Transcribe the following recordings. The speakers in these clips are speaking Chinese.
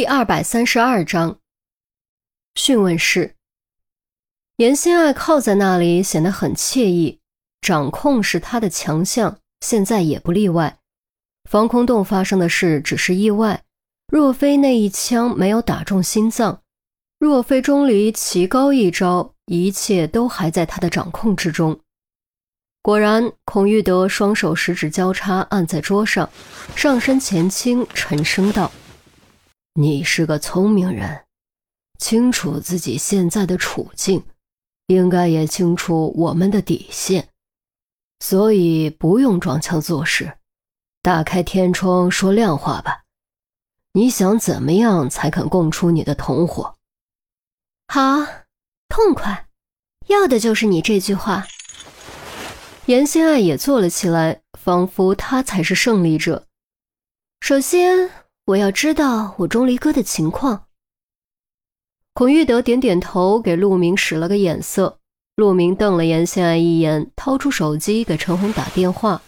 第二百三十二章讯问室。严心爱靠在那里，显得很惬意。掌控是他的强项，现在也不例外。防空洞发生的事只是意外，若非那一枪没有打中心脏，若非钟离棋高一招，一切都还在他的掌控之中。果然，孔玉德双手十指交叉按在桌上，上身前倾，沉声道：“你是个聪明人，清楚自己现在的处境，应该也清楚我们的底线，所以不用装腔作势，打开天窗说亮话吧。你想怎么样才肯供出你的同伙？好，痛快，要的就是你这句话。”严心爱也坐了起来，仿佛他才是胜利者。首先，我要知道我钟离哥的情况。孔玉德点点头，给陆明使了个眼色。陆明瞪了严心爱一眼，掏出手机给陈红打电话。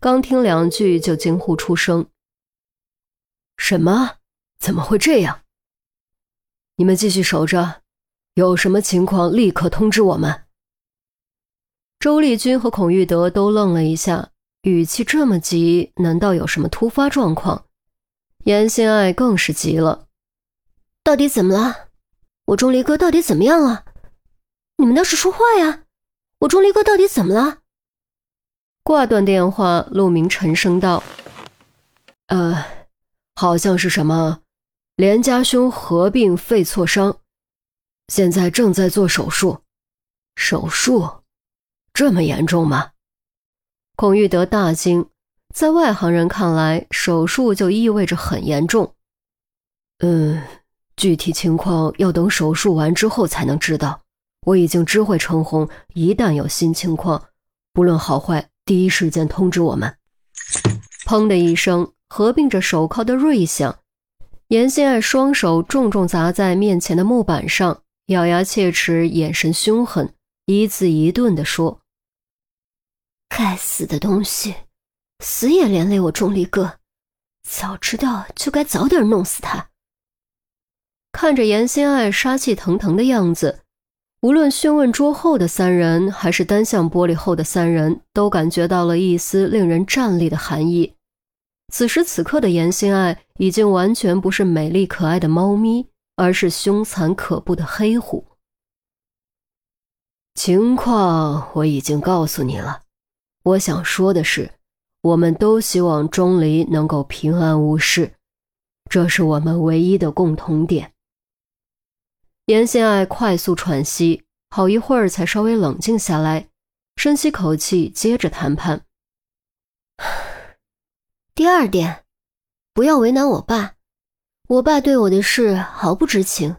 刚听两句，就惊呼出声：“什么？怎么会这样？你们继续守着，有什么情况立刻通知我们。”周丽君和孔玉德都愣了一下，语气这么急，难道有什么突发状况？严心爱更是急了，到底怎么了？我钟离哥到底怎么样了？你们倒是说话呀！我钟离哥到底怎么了？挂断电话，陆明沉声道：“呃，好像是什么连家兄合并肺挫伤，现在正在做手术。手术。”这么严重吗？孔玉德大惊，在外行人看来，手术就意味着很严重。嗯，具体情况要等手术完之后才能知道。我已经知会陈红，一旦有新情况，不论好坏，第一时间通知我们。砰的一声，合并着手铐的锐响，严心爱双手重重砸在面前的木板上，咬牙切齿，眼神凶狠，一字一顿地说。该死的东西，死也连累我钟离哥！早知道就该早点弄死他。看着严心爱杀气腾腾的样子，无论讯问桌后的三人，还是单向玻璃后的三人，都感觉到了一丝令人战栗的寒意。此时此刻的严心爱，已经完全不是美丽可爱的猫咪，而是凶残可怖的黑虎。情况我已经告诉你了。我想说的是，我们都希望钟离能够平安无事，这是我们唯一的共同点。严心爱快速喘息，好一会儿才稍微冷静下来，深吸口气，接着谈判。第二点，不要为难我爸，我爸对我的事毫不知情，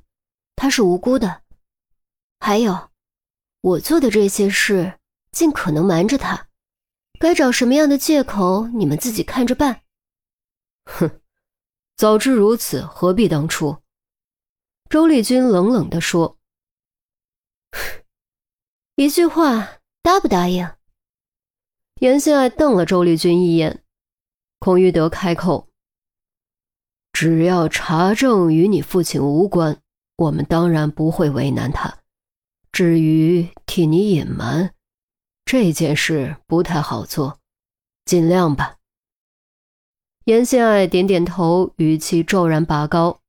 他是无辜的。还有，我做的这些事，尽可能瞒着他。该找什么样的借口，你们自己看着办。哼，早知如此，何必当初？周丽君冷冷地说：“一句话，答不答应？”严心爱瞪了周丽君一眼。孔玉德开口：“只要查证与你父亲无关，我们当然不会为难他。至于替你隐瞒……”这件事不太好做，尽量吧。严心爱点点头，语气骤然拔高。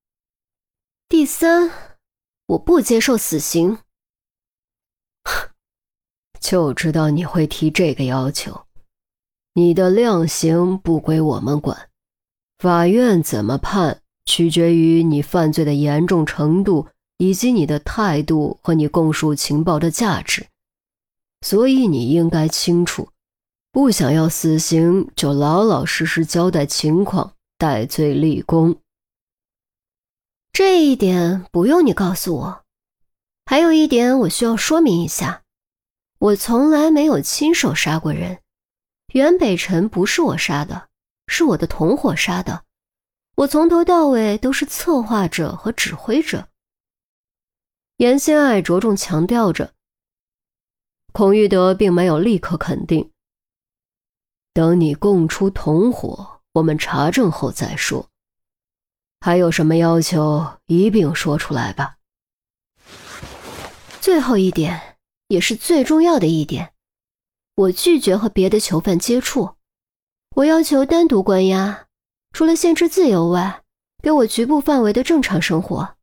第三，我不接受死刑。就知道你会提这个要求。你的量刑不归我们管，法院怎么判，取决于你犯罪的严重程度，以及你的态度和你供述情报的价值。所以你应该清楚，不想要死刑，就老老实实交代情况，戴罪立功。这一点不用你告诉我。还有一点，我需要说明一下：我从来没有亲手杀过人，袁北辰不是我杀的，是我的同伙杀的。我从头到尾都是策划者和指挥者。严心爱着重强调着。孔玉德并没有立刻肯定。等你供出同伙，我们查证后再说。还有什么要求，一并说出来吧。最后一点，也是最重要的一点，我拒绝和别的囚犯接触。我要求单独关押，除了限制自由外，给我局部范围的正常生活。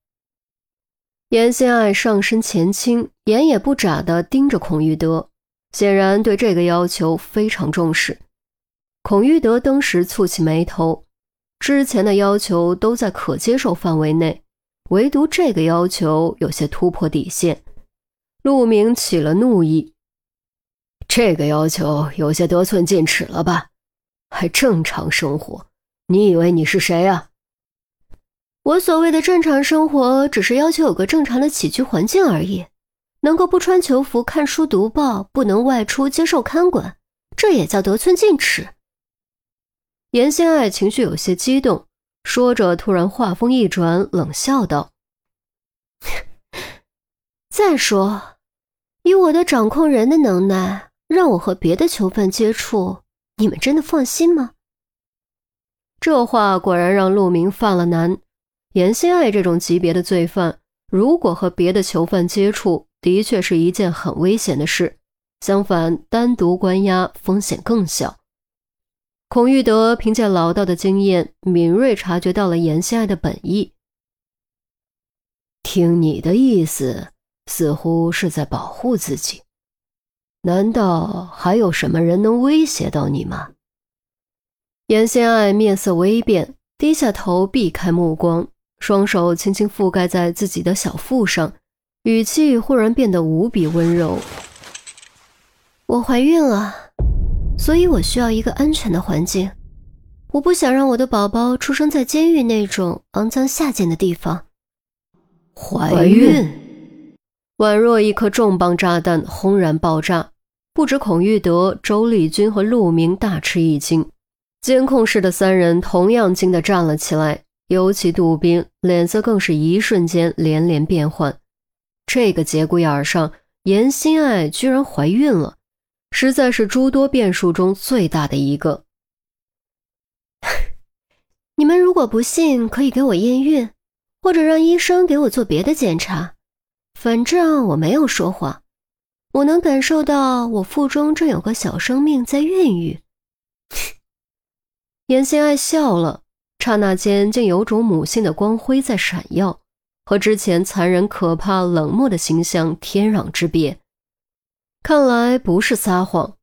严心爱上身前倾，眼也不眨地盯着孔玉德，显然对这个要求非常重视。孔玉德当时蹙起眉头，之前的要求都在可接受范围内，唯独这个要求有些突破底线。陆明起了怒意，这个要求有些得寸进尺了吧？还正常生活？你以为你是谁啊？我所谓的正常生活，只是要求有个正常的起居环境而已，能够不穿囚服看书读报，不能外出接受看管，这也叫得寸进尺。严心爱情绪有些激动，说着，突然话锋一转，冷笑道：“再说，以我的掌控人的能耐，让我和别的囚犯接触。”你们真的放心吗？这话果然让陆明犯了难。严心爱这种级别的罪犯，如果和别的囚犯接触，的确是一件很危险的事。相反，单独关押风险更小。孔玉德凭借老道的经验，敏锐察觉到了严心爱的本意。听你的意思，似乎是在保护自己。难道还有什么人能威胁到你吗？严心爱面色微变，低下头避开目光，双手轻轻覆盖在自己的小腹上，语气忽然变得无比温柔。我怀孕了，所以我需要一个安全的环境。我不想让我的宝宝出生在监狱那种肮脏下贱的地方。怀孕。宛若一颗重磅炸弹轰然爆炸，不止孔玉德、周丽君和陆明大吃一惊，监控室的三人同样惊得站了起来，尤其杜宾脸色更是一瞬间连连变幻。这个节骨眼上，严心爱居然怀孕了，实在是诸多变数中最大的一个。你们如果不信，可以给我验孕，或者让医生给我做别的检查。反正我没有说谎，我能感受到我腹中正有个小生命在孕育。严心爱笑了，刹那间竟有种母性的光辉在闪耀，和之前残忍、可怕、冷漠的形象天壤之别。看来不是撒谎。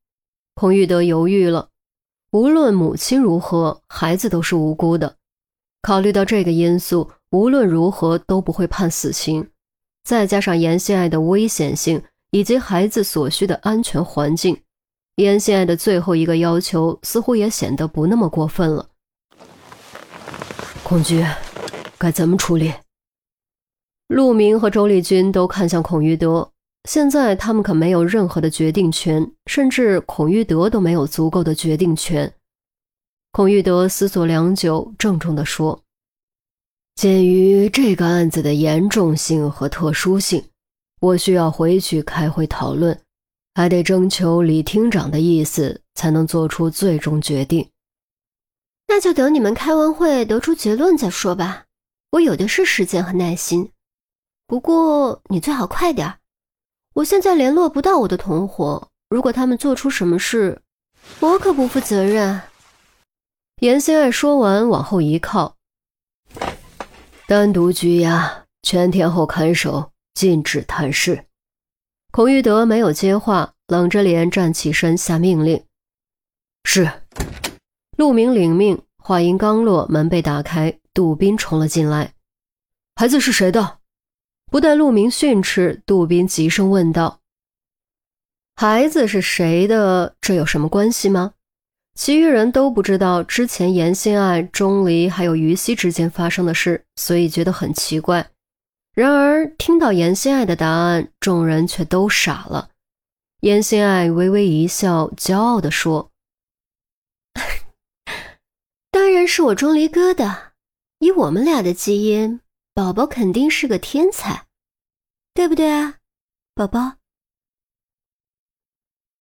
孔玉德犹豫了，无论母亲如何，孩子都是无辜的。考虑到这个因素，无论如何都不会判死刑。再加上严心爱的危险性以及孩子所需的安全环境，严心爱的最后一个要求似乎也显得不那么过分了。孔局，该怎么处理？陆明和周丽君都看向孔玉德，现在他们可没有任何的决定权，甚至孔玉德都没有足够的决定权。孔玉德思索良久，郑重地说。鉴于这个案子的严重性和特殊性，我需要回去开会讨论，还得征求李厅长的意思，才能做出最终决定。那就等你们开完会得出结论再说吧，我有的是时间和耐心。不过你最好快点，我现在联络不到我的同伙，如果他们做出什么事，我可不负责任。严心爱说完，往后一靠。单独拘押，全天候看守，禁止探视。孔玉德没有接话，冷着脸站起身下命令：“是。”陆明领命，话音刚落，门被打开，杜宾冲了进来。孩子是谁的？不待陆明训斥，杜宾急声问道：“孩子是谁的？这有什么关系吗？”其余人都不知道之前严心爱、钟离还有于西之间发生的事，所以觉得很奇怪。然而听到严心爱的答案，众人却都傻了。严心爱微微一笑，骄傲地说：“然是我钟离哥的。以我们俩的基因，宝宝肯定是个天才，对不对啊，宝宝？”